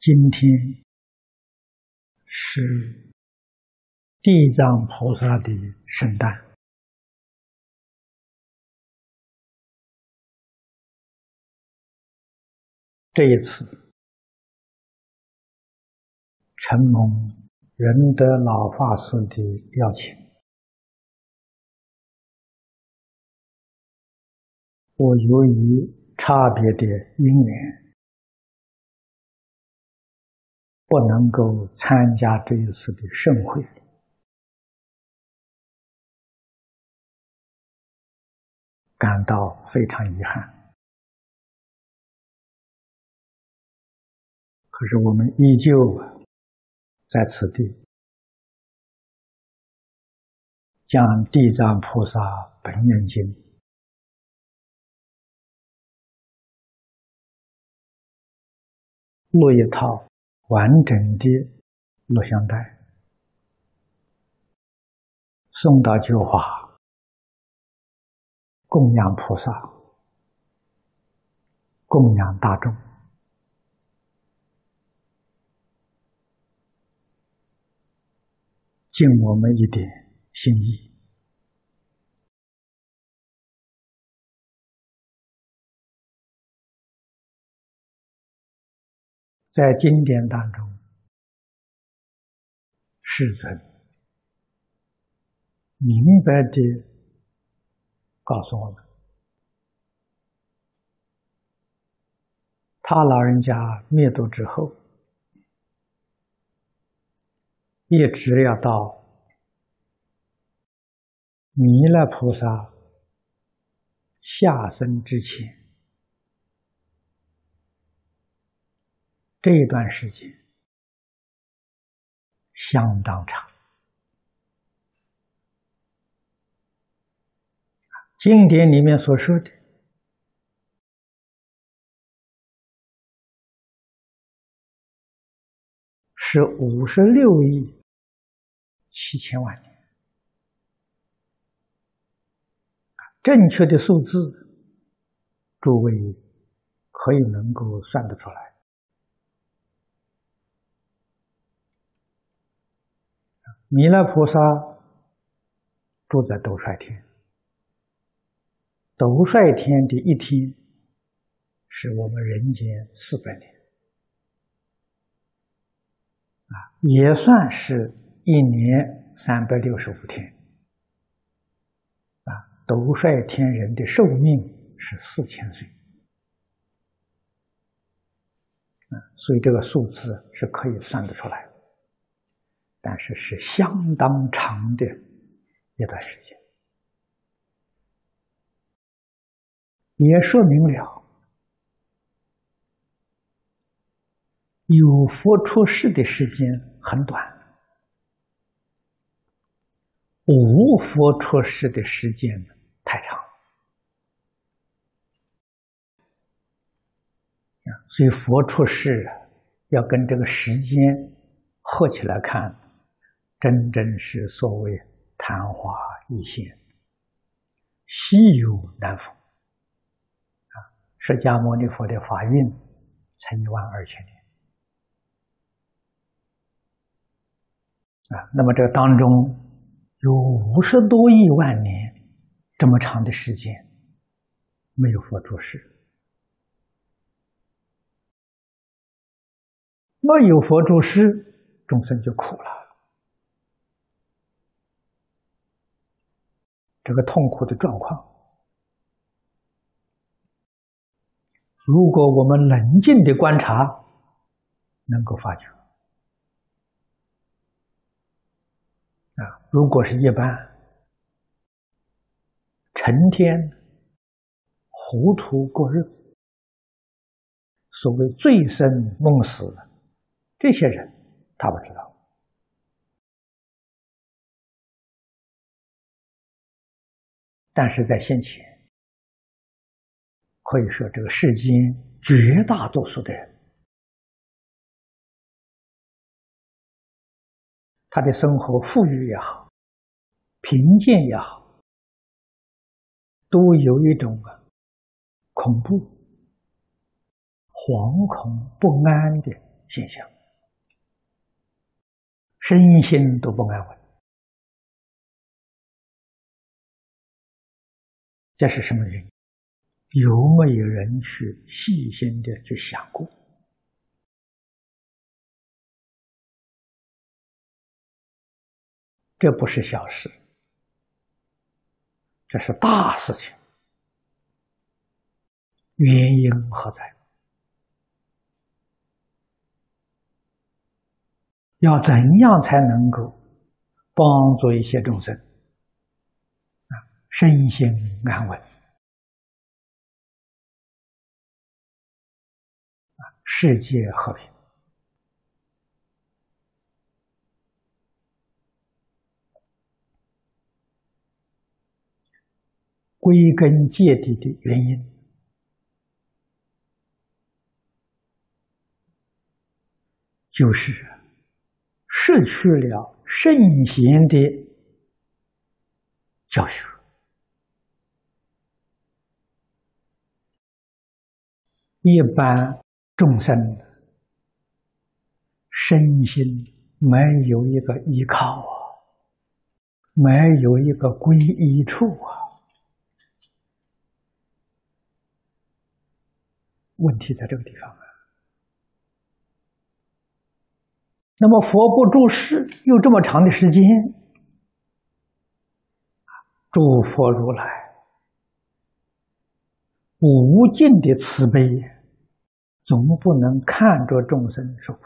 今天是地藏菩萨的圣诞。这一次，承蒙仁德老法师的邀请，我由于差别的因缘。不能够参加这一次的盛会，感到非常遗憾。可是我们依旧在此地，将《地藏菩萨本愿经》录一套。完整的录像带送到九华，供养菩萨，供养大众，尽我们一点心意。在经典当中，世尊明白的告诉我们，他老人家灭度之后，一直要到弥勒菩萨下生之前。这一段时间相当长，经典里面所说的，是五十六亿七千万年。正确的数字，诸位可以能够算得出来。弥勒菩萨住在斗率天，斗率天的一天是我们人间四百年，啊，也算是一年三百六十五天，啊，斗率天人的寿命是四千岁，啊，所以这个数字是可以算得出来的。但是是相当长的一段时间，也说明了有佛出世的时间很短，无佛出世的时间太长所以佛出世要跟这个时间合起来看。真正是所谓昙花一现，稀有难逢啊！释迦牟尼佛的法运才一万二千年啊！那么这当中有五十多亿万年这么长的时间没有佛住世，没有佛住世，众生就苦了。这个痛苦的状况，如果我们冷静的观察，能够发觉啊，如果是一般成天糊涂过日子，所谓醉生梦死，这些人他不知道。但是在先前，可以说这个世间绝大多数的人，他的生活富裕也好，贫贱也好，都有一种啊恐怖、惶恐不安的现象，身心都不安稳，这是什么原因？有没有人去细心的去想过？这不是小事，这是大事情。原因何在？要怎样才能够帮助一些众生，身心安稳，世界和平？归根结底的原因，就是失去了圣贤的教学，一般众生身心没有一个依靠啊，没有一个皈依处啊。问题在这个地方啊。那么佛不住世，又这么长的时间，诸佛如来无尽的慈悲，总不能看着众生受苦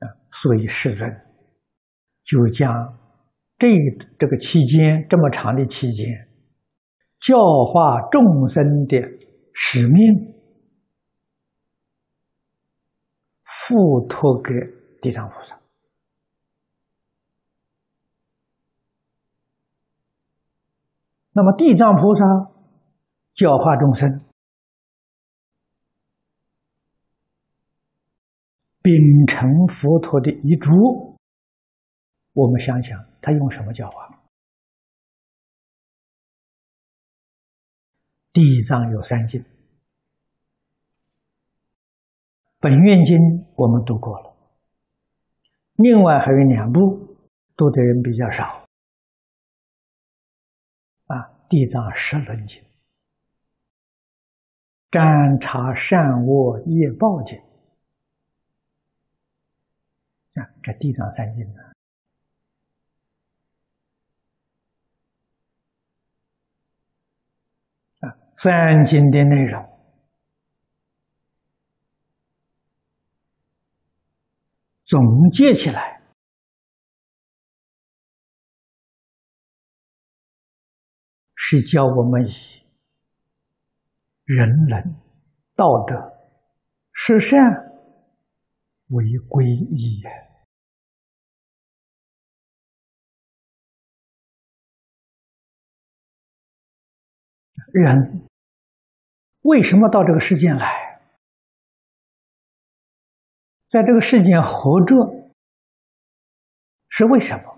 啊，所以世尊就将这这个期间这么长的期间。教化众生的使命，付托给地藏菩萨。那么，地藏菩萨教化众生，秉承佛陀的遗嘱，我们想想，他用什么教化？地藏有三经，本愿经我们读过了，另外还有两部读的人比较少，地藏十轮经、占察善恶业报经，啊，这地藏三经呢。三经的内容。总结起来，是教我们以人伦、道德、十善为皈依人。为什么到这个世间来？在这个世间活着是为什么？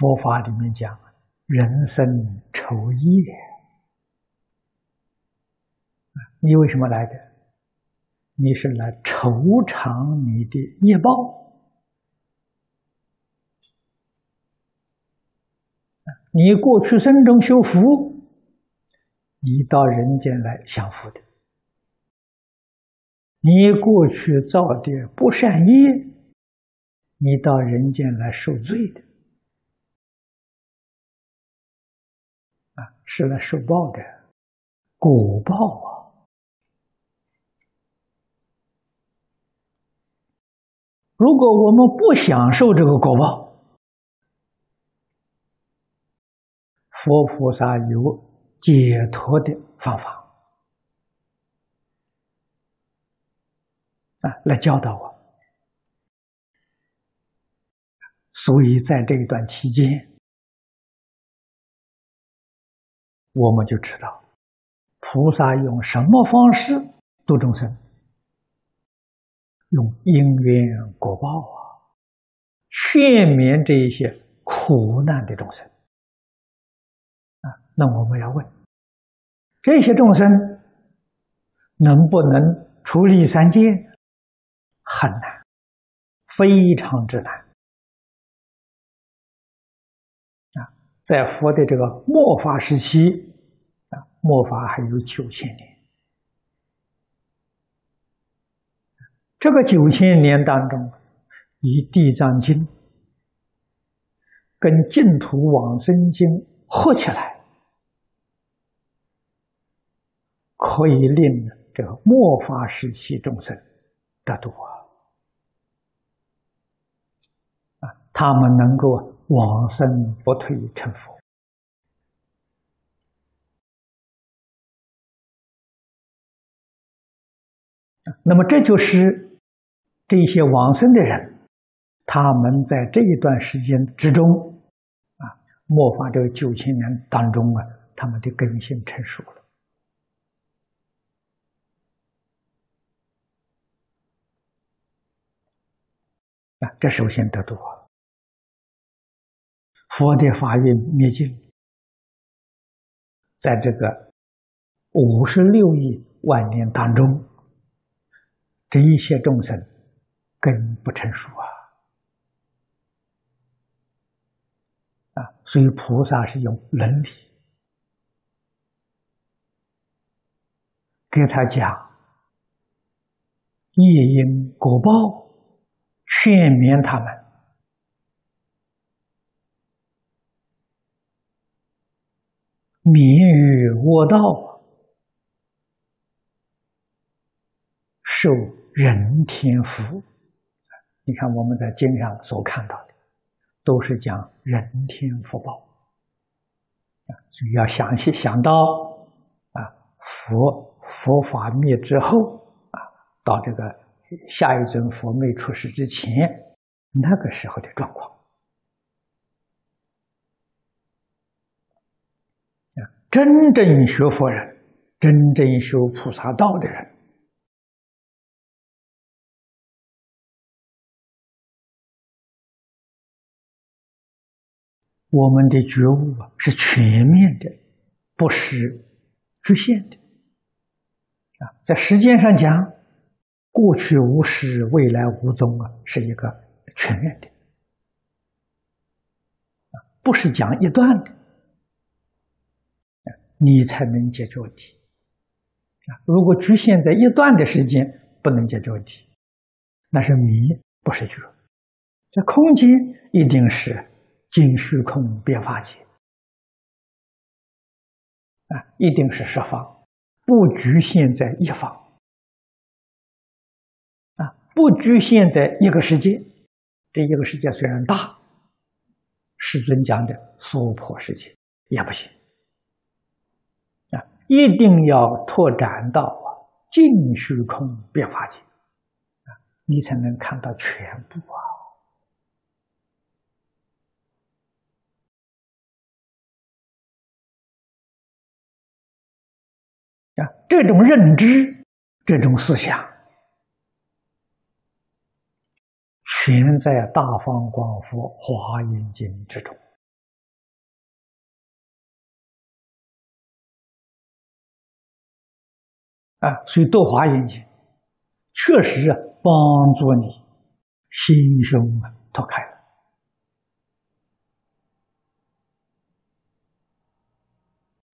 佛法里面讲，人生酬业。你为什么来的？你是来酬偿你的业报。你过去生中修福。你到人间来享福的，你过去造的不善业，你到人间来受罪的，是来受报的，果报啊！如果我们不享受这个果报，佛菩萨有。解脱的方法啊，来教导我。所以在这一段期间，我们就知道菩萨用什么方式度众生，用因缘果报啊，劝勉这一些苦难的众生。那我们要问：这些众生能不能处理三界？很难，非常之难。在佛的这个末法时期，啊，末法还有九千年。这个九千年当中，以《地藏经》跟《净土往生经》合起来，可以令这个末法时期众生得度啊！啊，他们能够往生不退成佛。那么这就是。这些往生的人，他们在这一段时间之中，啊，末法这九千年当中啊，他们的根性成熟了，啊，这首先得度啊。佛的法印灭尽，在这个五十六亿万年当中，这一些众生。根不成熟啊！啊，所以菩萨是用伦理给他讲业因果报，劝勉他们名于恶道，受人天福。你看，我们在经上所看到的，都是讲人天福报啊，所以要详细想到啊，佛佛法灭之后啊，到这个下一尊佛没出世之前，那个时候的状况啊，真正学佛人，真正修菩萨道的人。我们的觉悟啊是全面的，不是局限的。啊，在时间上讲，过去无始，未来无终啊，是一个全面的，不是讲一段的，你才能解决问题。啊，如果局限在一段的时间，不能解决问题，那是迷，不是觉。这空间一定是。尽虚空变法界啊，一定是十方，不局限在一方啊，不局限在一个世界。这一个世界虽然大，世尊讲的娑婆世界也不行，一定要拓展到啊尽虚空变法界啊，你才能看到全部啊。这种认知，这种思想，全在《大方广佛华严经》之中啊！所以读《华严经》，确实啊帮助你心胸啊拓开了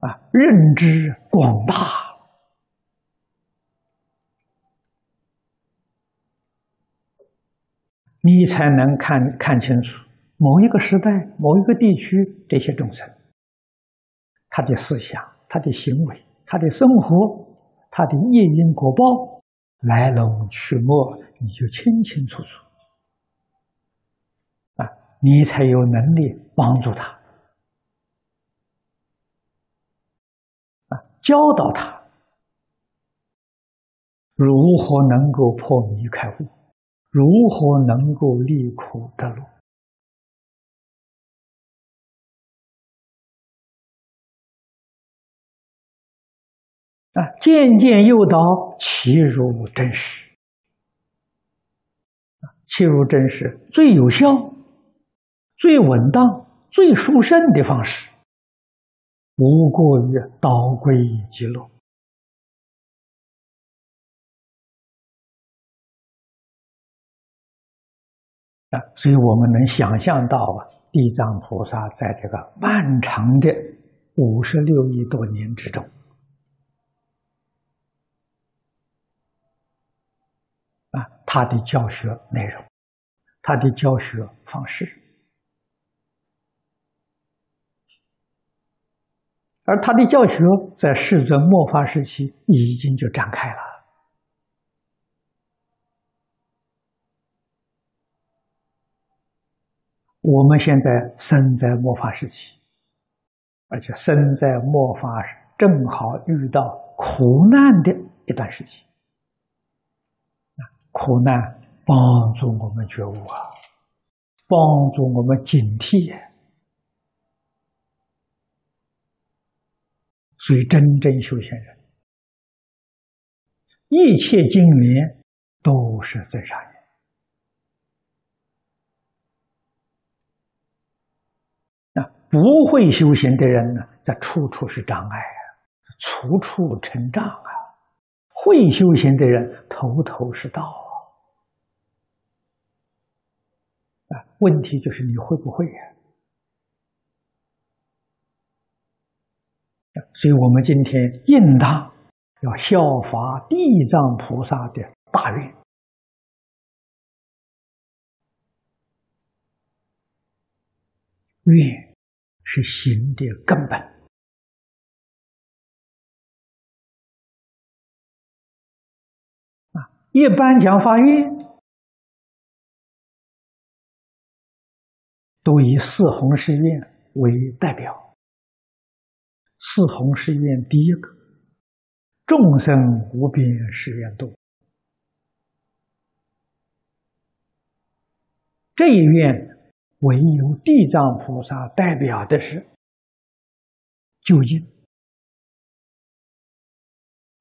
啊，认知广大。你才能看看清楚某一个时代、某一个地区这些众生，他的思想、他的行为、他的生活、他的业因果报来龙去脉，你就清清楚楚啊！你才有能力帮助他啊，教导他如何能够破迷开悟。如何能够离苦得乐？啊，渐渐诱导其入真实。切入真实最有效、最稳当、最殊胜的方式，无过于导归极乐啊！所以我们能想象到啊，地藏菩萨在这个漫长的五十六亿多年之中啊，他的教学内容，他的教学方式。而他的教学在世尊末法时期已经就展开了。我们现在生在末法时期，而且生在末法正好遇到苦难的一段时期。苦难帮助我们觉悟啊，帮助我们警惕。所以，真正修行人，一切经缘都是真善缘。那，不会修行的人呢，在处处是障碍啊，处处成障啊；会修行的人，头头是道啊。啊，问题就是你会不会呀？所以，我们今天应当要效法地藏菩萨的大愿，愿是行的根本啊。一般讲发愿，都以四弘誓愿为代表。四弘誓愿第一个，众生无边誓愿度。这一愿唯有地藏菩萨代表的是究竟、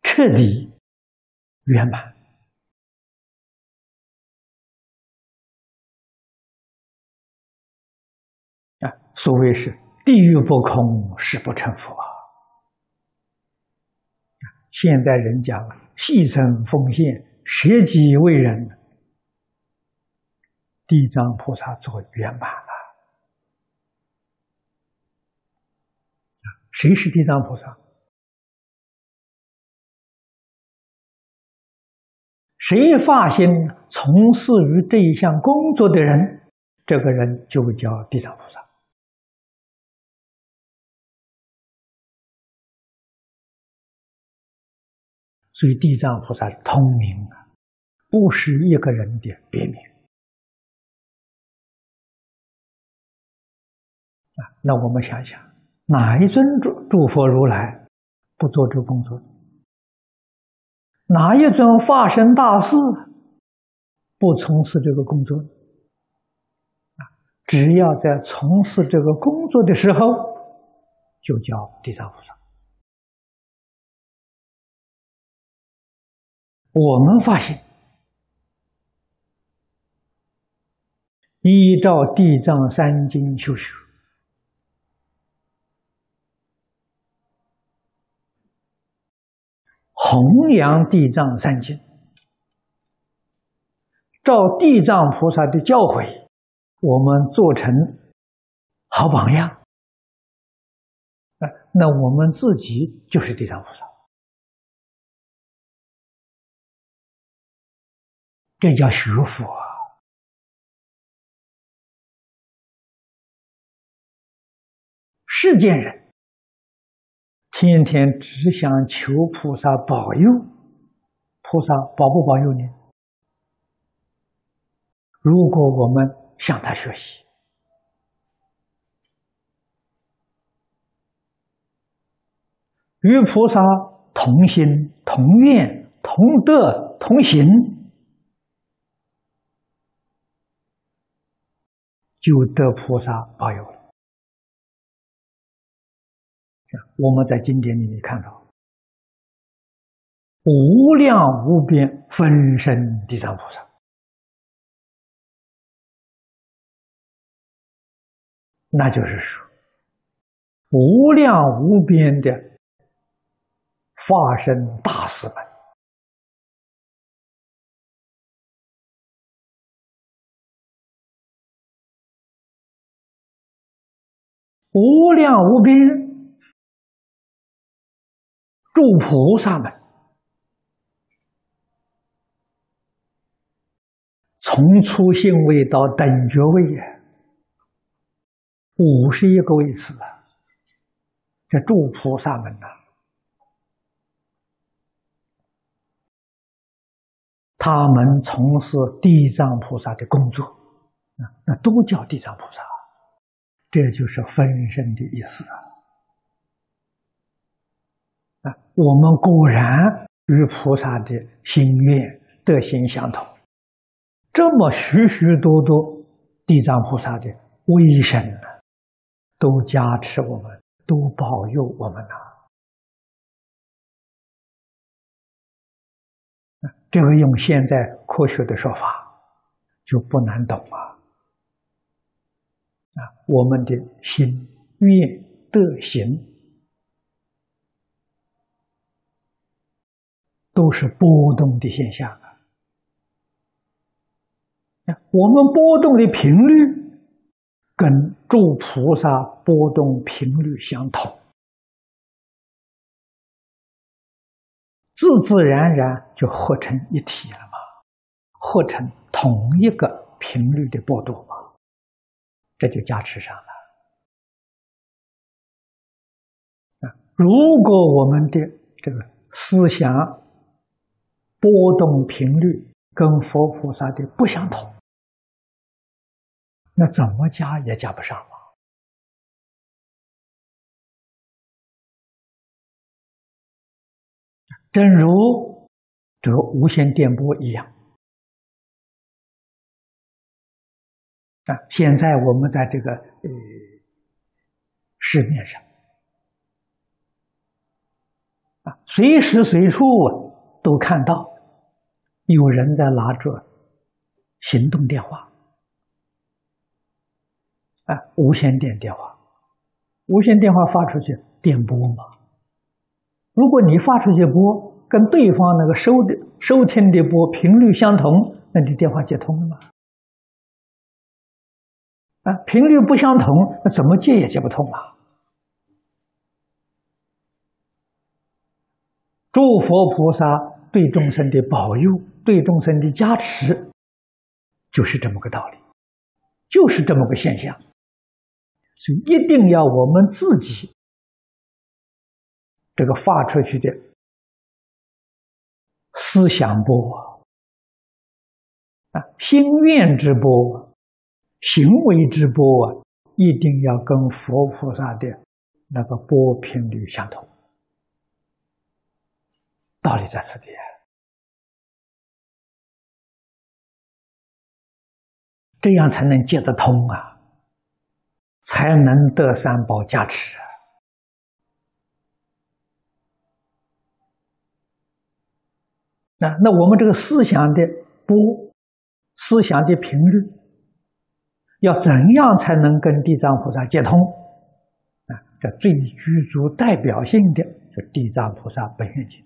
彻底、圆满所谓是地狱不空，誓不成佛啊！现在人讲牺牲奉献、舍己为人，地藏菩萨做圆满了。谁是地藏菩萨？谁发心从事于这一项工作的人，这个人就会叫地藏菩萨。所以，地藏菩萨通明啊，不是一个人的别名啊。那我们想想，哪一尊诸诸佛如来不做这工作？哪一尊化身大士不从事这个工作？啊，只要在从事这个工作的时候，就叫地藏菩萨。我们发现，依照《地藏三经》修学，弘扬地藏三经，照地藏菩萨的教诲，我们做成好榜样。啊，那我们自己就是地藏菩萨。这叫学佛。世间人天天只想求菩萨保佑，菩萨保不保佑你？如果我们向他学习，与菩萨同心、同愿、同德、同行。就得菩萨保佑了。我们在经典里面看到，无量无边分身地藏菩萨，那就是说，无量无边的化身大士们，无量无边诸菩萨们。从初性位到等觉位呀，五十一个位次啊！这诸菩萨们呐，他们从事地藏菩萨的工作，啊，那都叫地藏菩萨，这就是分身的意思啊！啊，我们果然与菩萨的心愿德行相同。这么许许多多地藏菩萨的威神呢，都加持我们，都保佑我们呐。这个用现在科学的说法就不难懂啊。啊，我们的心、愿、德、行，都是波动的现象啊。我们波动的频率跟诸菩萨波动频率相同，自自然然就合成一体了嘛，合成同一个频率的波动嘛，这就加持上了。啊，如果我们的这个思想波动频率跟佛菩萨的不相同。那怎么加也加不上嘛？正如这个无线电波一样啊！现在我们在这个呃市面上啊，随时随处都看到有人在拿着行动电话。啊，无线电电话，无线电话发出去电波嘛。如果你发出去波跟对方那个收的收听的波频率相同，那你电话接通了吗？啊，频率不相同，那怎么接也接不通啊。诸佛菩萨对众生的保佑，对众生的加持，就是这么个道理，就是这么个现象。所以一定要我们自己这个发出去的思想波啊，心愿之波、行为之波啊，一定要跟佛菩萨的那个波频率相同。道理在此地啊，这样才能接得通啊。才能得三宝加持那那我们这个思想的波，思想的频率，要怎样才能跟地藏菩萨接通？啊，这最具足代表性的就地藏菩萨本愿经。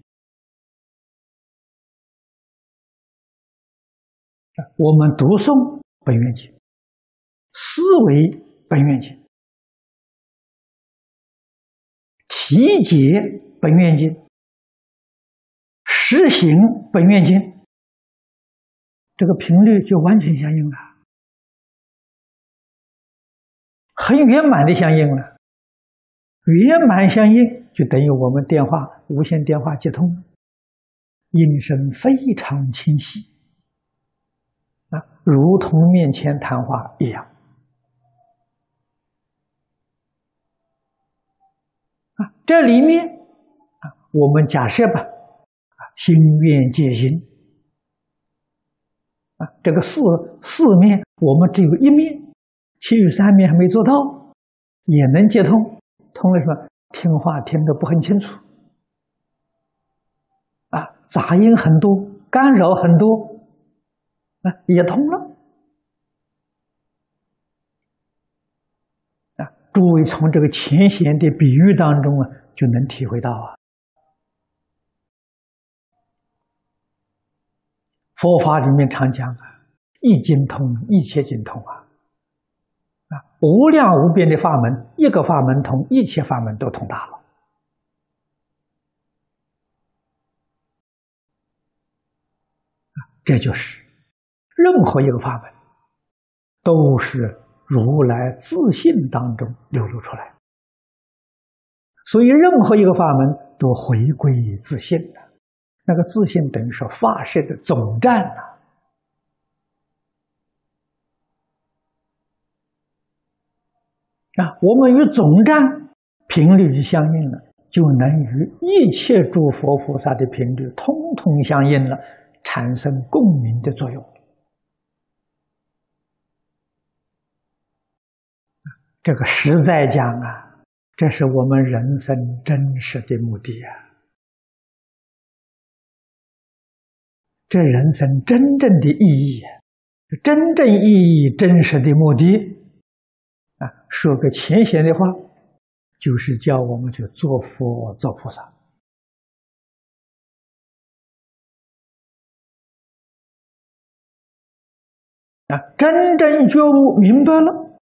我们读诵本愿经，思维。本愿经，体解本愿经，实行本愿经，这个频率就完全相应了，很圆满的相应了。圆满相应，就等于我们电话无线电话接通，音声非常清晰，啊，如同面前谈话一样。啊这里面啊，我们假设吧，啊，心愿皆心啊，这个四四面我们只有一面，其余三面还没做到，也能接通。通了说听话听得不很清楚啊，杂音很多，干扰很多啊，也通了啊。诸位从这个前贤的比喻当中啊，就能体会到啊，佛法里面常讲啊，一经通，一切经通，啊，无量无边的法门，一个法门通，一切法门都通达了，这就是任何一个法门都是。如来自信当中流露出来，所以任何一个法门都回归自信的，那个自信等于说发射的总站呐。啊我们与总站频率就相应了，就能与一切诸佛菩萨的频率通通相应了，产生共鸣的作用。这个实在讲啊，这是我们人生真实的目的啊！这人生真正的意义，真正意义、真实的目的啊，说个浅显的话，就是叫我们去做佛、做菩萨啊！真正觉悟明白了。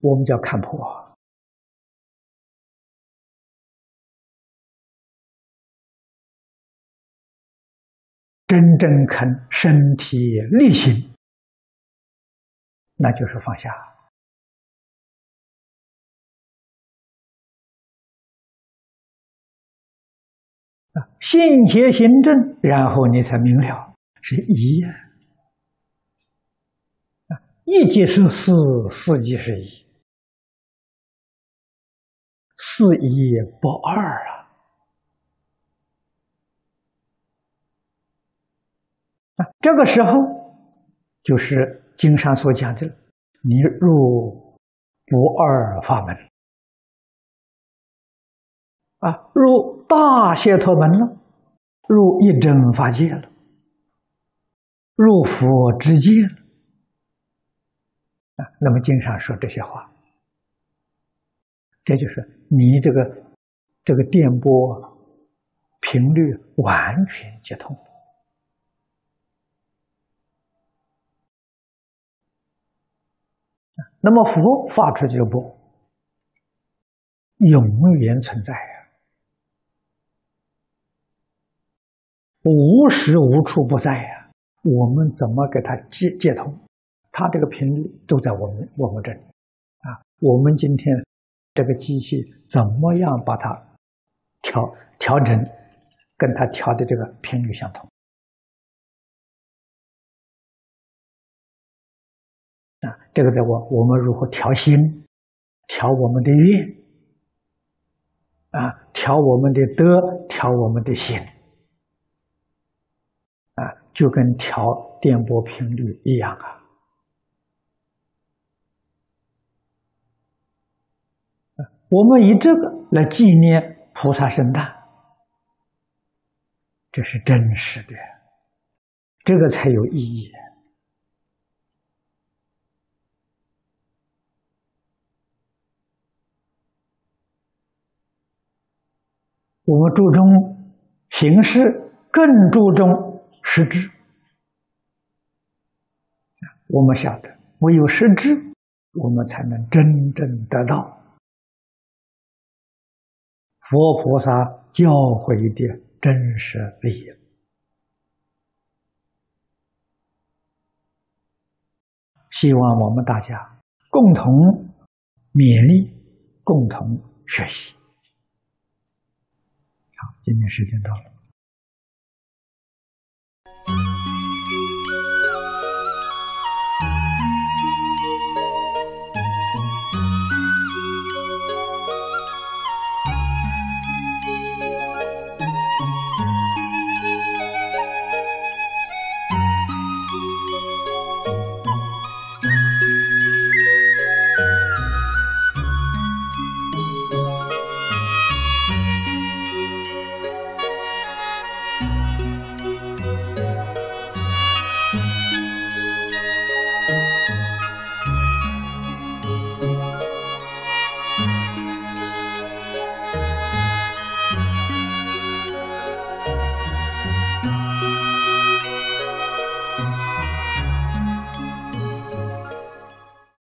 我们叫看破，真正肯身体力行，那就是放下信邪行正，然后你才明了是一啊，一即是四，四即是一。四一不二啊！啊，这个时候就是经上所讲的，你入不二法门啊，入大解脱门了，入一真法界了，入佛之界了啊。那么经常说这些话。这就是你这个这个电波频率完全接通，那么佛发出这个波，永远存在呀，无时无处不在呀。我们怎么给它接接通？它这个频率都在我们我们这里啊。我们今天。这个机器怎么样把它调调整，跟它调的这个频率相同啊？这个在我我们如何调心，调我们的愿啊，调我们的德，调我们的心，就跟调电波频率一样啊。我们以这个来纪念菩萨圣诞，这是真实的，这个才有意义。我们注重形式，更注重实质。我们晓得，唯有实质，我们才能真正得到。佛菩萨教诲的真实利益，希望我们大家共同勉励，共同学习。好，今天时间到了。